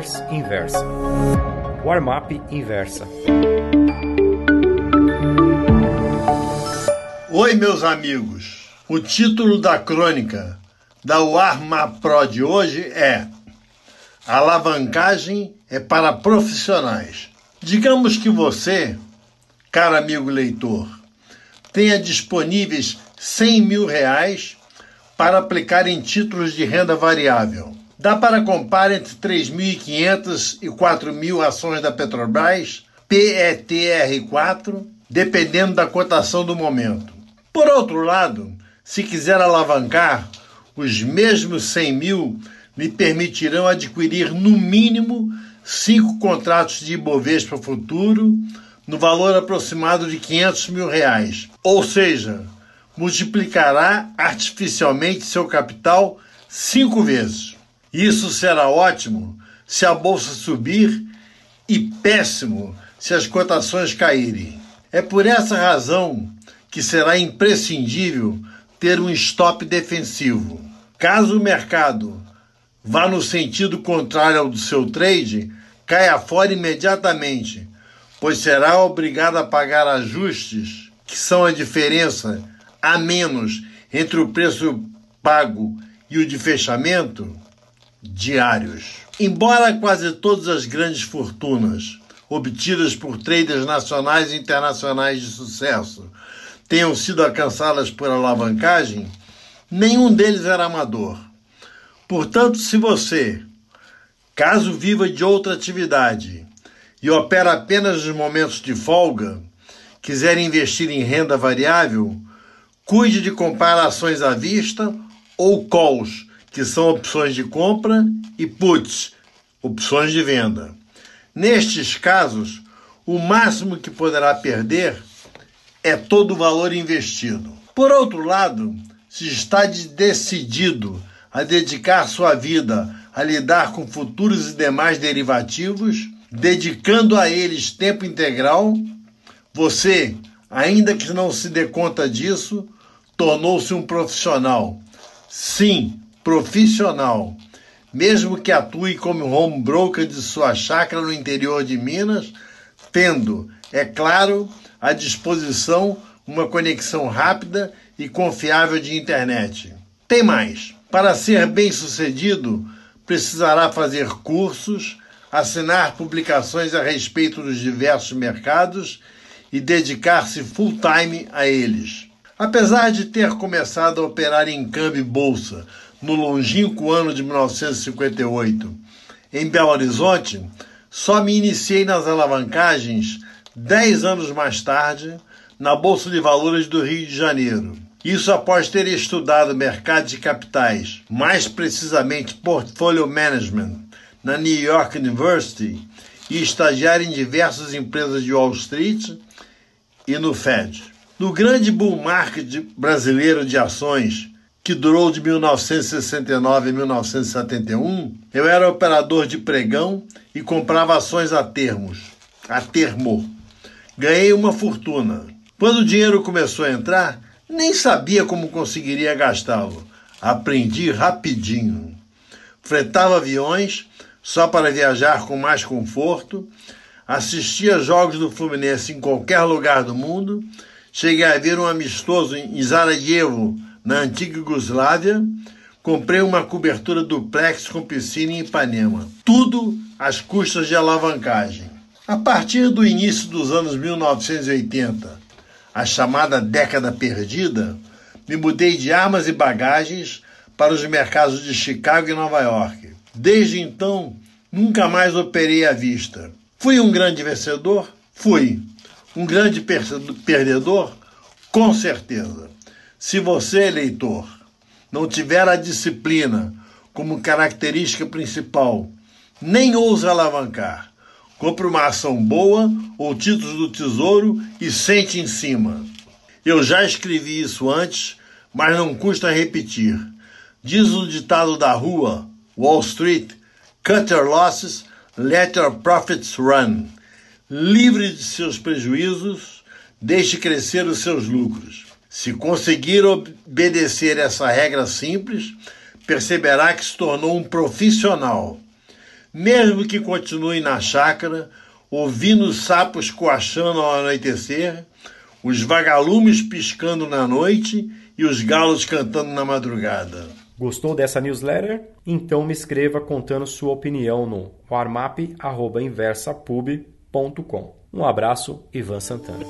Traders Inversa. Warm-up Inversa. Oi, meus amigos. O título da crônica da Warma Pro de hoje é Alavancagem é para profissionais. Digamos que você, caro amigo leitor, tenha disponíveis 100 mil reais para aplicar em títulos de renda variável. Dá para comprar entre 3.500 e 4.000 ações da Petrobras, PETR4, dependendo da cotação do momento. Por outro lado, se quiser alavancar, os mesmos 100 mil lhe permitirão adquirir no mínimo cinco contratos de Ibovespa futuro no valor aproximado de 500 mil reais. Ou seja, multiplicará artificialmente seu capital cinco vezes. Isso será ótimo se a bolsa subir e péssimo se as cotações caírem. É por essa razão que será imprescindível ter um stop defensivo. Caso o mercado vá no sentido contrário ao do seu trade, caia fora imediatamente, pois será obrigado a pagar ajustes, que são a diferença a menos entre o preço pago e o de fechamento, diários. Embora quase todas as grandes fortunas obtidas por traders nacionais e internacionais de sucesso tenham sido alcançadas por alavancagem, nenhum deles era amador. Portanto, se você, caso viva de outra atividade e opera apenas nos momentos de folga, quiser investir em renda variável, cuide de comprar ações à vista ou calls, que são opções de compra, e puts, opções de venda. Nestes casos, o máximo que poderá perder é todo o valor investido. Por outro lado, se está decidido a dedicar sua vida a lidar com futuros e demais derivativos, dedicando a eles tempo integral, você, ainda que não se dê conta disso, tornou-se um profissional. Sim, profissional. Mesmo que atue como home broker de sua chácara no interior de Minas, tendo, é claro, à disposição uma conexão rápida e confiável de internet. Tem mais. Para ser bem-sucedido, precisará fazer cursos, assinar publicações a respeito dos diversos mercados e dedicar-se full-time a eles. Apesar de ter começado a operar em câmbio e bolsa no longínquo ano de 1958 em Belo Horizonte, só me iniciei nas alavancagens dez anos mais tarde na Bolsa de Valores do Rio de Janeiro. Isso após ter estudado mercado de capitais, mais precisamente portfolio management, na New York University e estagiar em diversas empresas de Wall Street e no Fed. No grande bull market brasileiro de ações, que durou de 1969 a 1971, eu era operador de pregão e comprava ações a termos, a termo. Ganhei uma fortuna. Quando o dinheiro começou a entrar, nem sabia como conseguiria gastá-lo. Aprendi rapidinho. Fretava aviões só para viajar com mais conforto, assistia jogos do Fluminense em qualquer lugar do mundo Cheguei a ver um amistoso em Sarajevo, na antiga Yugoslávia. Comprei uma cobertura duplex com piscina em Ipanema. Tudo às custas de alavancagem. A partir do início dos anos 1980, a chamada década perdida, me mudei de armas e bagagens para os mercados de Chicago e Nova York. Desde então, nunca mais operei à vista. Fui um grande vencedor? Fui. Um grande perdedor? Com certeza. Se você, eleitor, não tiver a disciplina como característica principal, nem ousa alavancar, compre uma ação boa ou títulos do tesouro e sente em cima. Eu já escrevi isso antes, mas não custa repetir. Diz o ditado da rua, Wall Street, cut your losses, let your profits run livre de seus prejuízos, deixe crescer os seus lucros. Se conseguir obedecer essa regra simples, perceberá que se tornou um profissional. mesmo que continue na chácara, ouvindo os sapos coachando ao anoitecer, os vagalumes piscando na noite e os galos cantando na madrugada. Gostou dessa newsletter? Então me escreva contando sua opinião no warmap.inversapub.com. Um abraço, Ivan Santana.